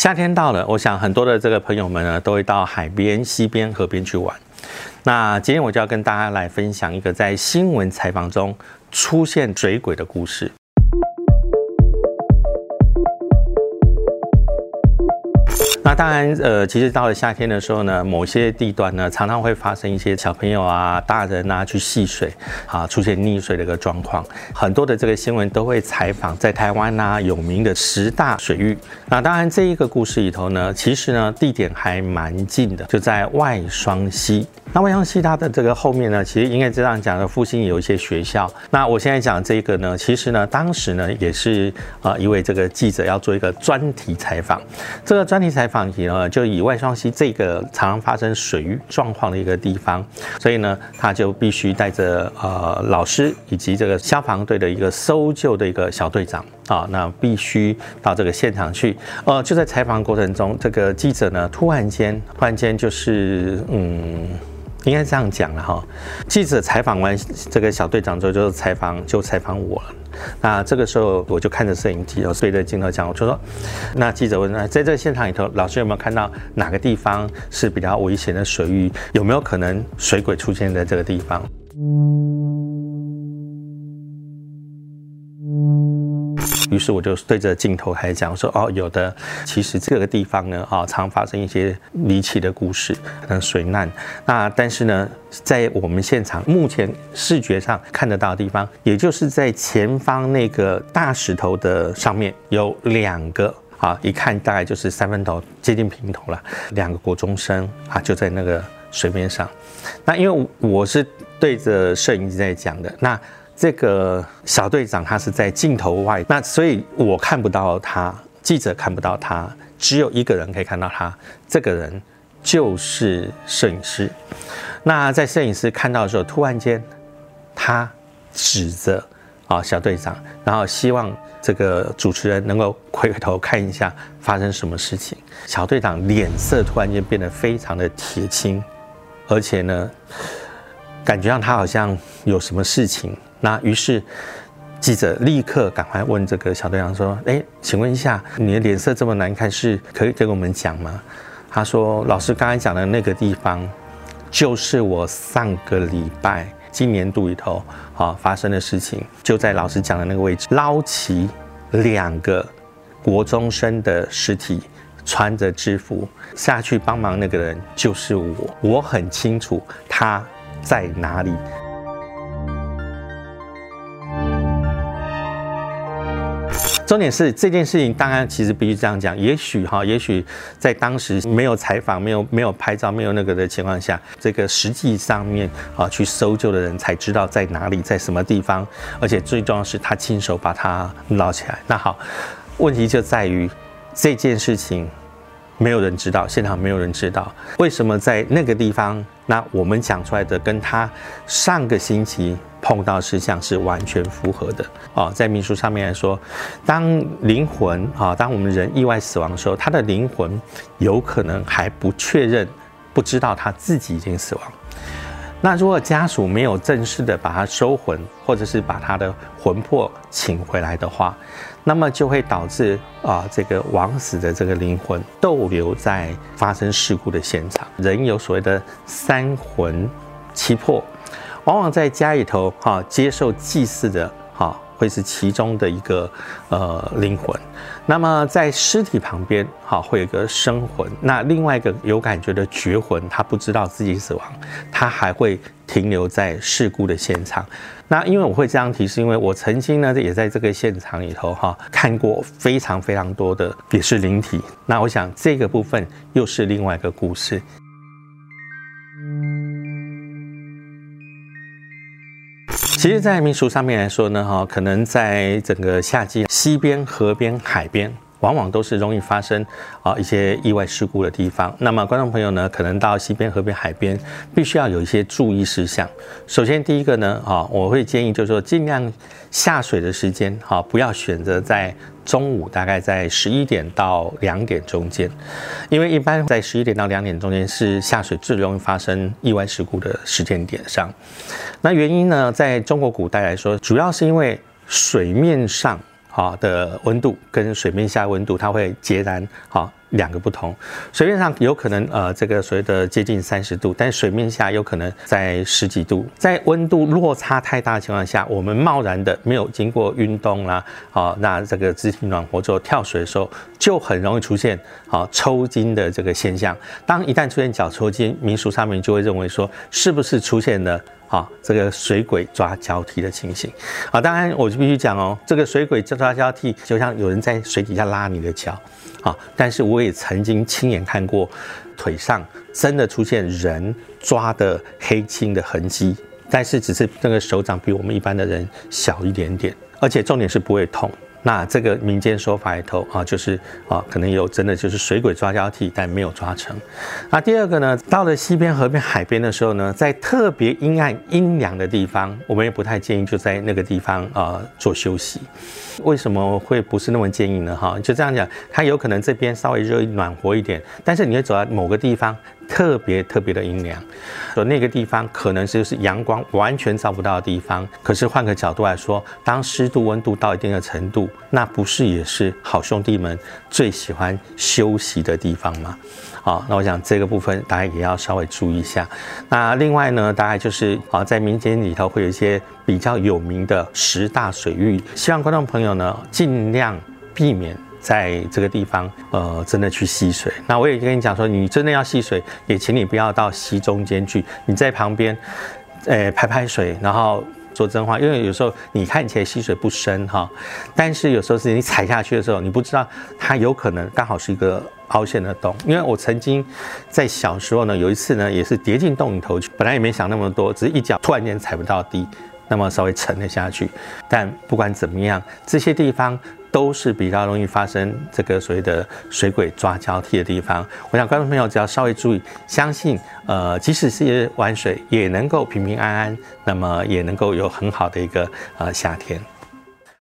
夏天到了，我想很多的这个朋友们呢，都会到海边、溪边、河边去玩。那今天我就要跟大家来分享一个在新闻采访中出现水鬼的故事。那当然，呃，其实到了夏天的时候呢，某些地段呢，常常会发生一些小朋友啊、大人啊去戏水，啊，出现溺水的一个状况。很多的这个新闻都会采访在台湾呐有名的十大水域。那当然，这一个故事里头呢，其实呢地点还蛮近的，就在外双溪。那外双溪它的这个后面呢，其实应该这样讲的，附近有一些学校。那我现在讲这个呢，其实呢，当时呢也是啊一位这个记者要做一个专题采访，这个专题采。放题呢，就以外双溪这个常常发生水域状况的一个地方，所以呢，他就必须带着呃老师以及这个消防队的一个搜救的一个小队长啊，那必须到这个现场去。呃，就在采访过程中，这个记者呢，突然间，突然间就是嗯。应该这样讲了哈，记者采访完这个小队长之后，就采访就采访我了。那这个时候我就看着摄影机，我对着镜头讲，我就说：那记者问，那在这个现场里头，老师有没有看到哪个地方是比较危险的水域？有没有可能水鬼出现在这个地方？于是我就对着镜头开始讲说：“哦，有的，其实这个地方呢，啊，常发生一些离奇的故事，可能水难。那但是呢，在我们现场目前视觉上看得到的地方，也就是在前方那个大石头的上面有两个啊，一看大概就是三分头，接近平头了，两个国中生啊，就在那个水面上。那因为我是对着摄影机在讲的，那。”这个小队长他是在镜头外，那所以我看不到他，记者看不到他，只有一个人可以看到他，这个人就是摄影师。那在摄影师看到的时候，突然间他指着啊小队长，然后希望这个主持人能够回头看一下发生什么事情。小队长脸色突然间变得非常的铁青，而且呢，感觉上他好像有什么事情。那于是，记者立刻赶快问这个小队长说：“哎，请问一下，你的脸色这么难看，是可以跟我们讲吗？”他说：“老师刚才讲的那个地方，就是我上个礼拜今年度里头啊发生的事情，就在老师讲的那个位置，捞起两个国中生的尸体，穿着制服下去帮忙，那个人就是我，我很清楚他在哪里。”重点是这件事情，当然其实必须这样讲。也许哈，也许在当时没有采访、没有没有拍照、没有那个的情况下，这个实际上面啊去搜救的人才知道在哪里，在什么地方。而且最重要是他亲手把它捞起来。那好，问题就在于这件事情没有人知道，现场没有人知道为什么在那个地方。那我们讲出来的跟他上个星期。碰到事项是完全符合的哦，在民书上面来说，当灵魂啊，当我们人意外死亡的时候，他的灵魂有可能还不确认，不知道他自己已经死亡。那如果家属没有正式的把他收魂，或者是把他的魂魄请回来的话，那么就会导致啊，这个枉死的这个灵魂逗留在发生事故的现场。人有所谓的三魂七魄。往往在家里头哈接受祭祀的会是其中的一个呃灵魂，那么在尸体旁边哈会有一个生魂，那另外一个有感觉的绝魂，他不知道自己死亡，他还会停留在事故的现场。那因为我会这样提，是因为我曾经呢也在这个现场里头哈看过非常非常多的也是灵体。那我想这个部分又是另外一个故事。其实，在民俗上面来说呢，哈，可能在整个夏季，西边、河边、海边，往往都是容易发生啊一些意外事故的地方。那么，观众朋友呢，可能到溪边、河边、海边，必须要有一些注意事项。首先，第一个呢，啊，我会建议就是说，尽量下水的时间，哈，不要选择在。中午大概在十一点到两点中间，因为一般在十一点到两点中间是下水最容易发生意外事故的时间点上。那原因呢，在中国古代来说，主要是因为水面上好的温度跟水面下温度它会截然好两个不同。水面上有可能呃这个所谓的接近三十度，但水面下有可能在十几度，在温度落差太大的情况下，我们贸然的没有经过运动啦，好，那这个肢体暖和之后跳水的时候，就很容易出现好抽筋的这个现象。当一旦出现脚抽筋，民俗上面就会认为说，是不是出现了？啊，这个水鬼抓交替的情形，啊，当然我就必须讲哦，这个水鬼抓交替，就像有人在水底下拉你的脚，啊，但是我也曾经亲眼看过腿上真的出现人抓的黑青的痕迹，但是只是那个手掌比我们一般的人小一点点，而且重点是不会痛。那这个民间说法里头啊，就是啊，可能有真的就是水鬼抓交替，但没有抓成。那第二个呢，到了西边、河边、海边的时候呢，在特别阴暗、阴凉的地方，我们也不太建议就在那个地方啊做休息。为什么会不是那么建议呢？哈，就这样讲，它有可能这边稍微热暖和一点，但是你会走到某个地方。特别特别的阴凉，说那个地方可能就是阳光完全照不到的地方。可是换个角度来说，当湿度、温度到一定的程度，那不是也是好兄弟们最喜欢休息的地方吗？好，那我想这个部分大家也要稍微注意一下。那另外呢，大概就是啊，在民间里头会有一些比较有名的十大水域，希望观众朋友呢尽量避免。在这个地方，呃，真的去吸水。那我也跟你讲说，你真的要吸水，也请你不要到溪中间去。你在旁边，呃，拍拍水，然后说真话。因为有时候你看起来溪水不深哈，但是有时候是你踩下去的时候，你不知道它有可能刚好是一个凹陷的洞。因为我曾经在小时候呢，有一次呢，也是跌进洞里头去，本来也没想那么多，只是一脚突然间踩不到地，那么稍微沉了下去。但不管怎么样，这些地方。都是比较容易发生这个所谓的水鬼抓交替的地方。我想观众朋友只要稍微注意，相信呃，即使是玩水也能够平平安安，那么也能够有很好的一个呃夏天。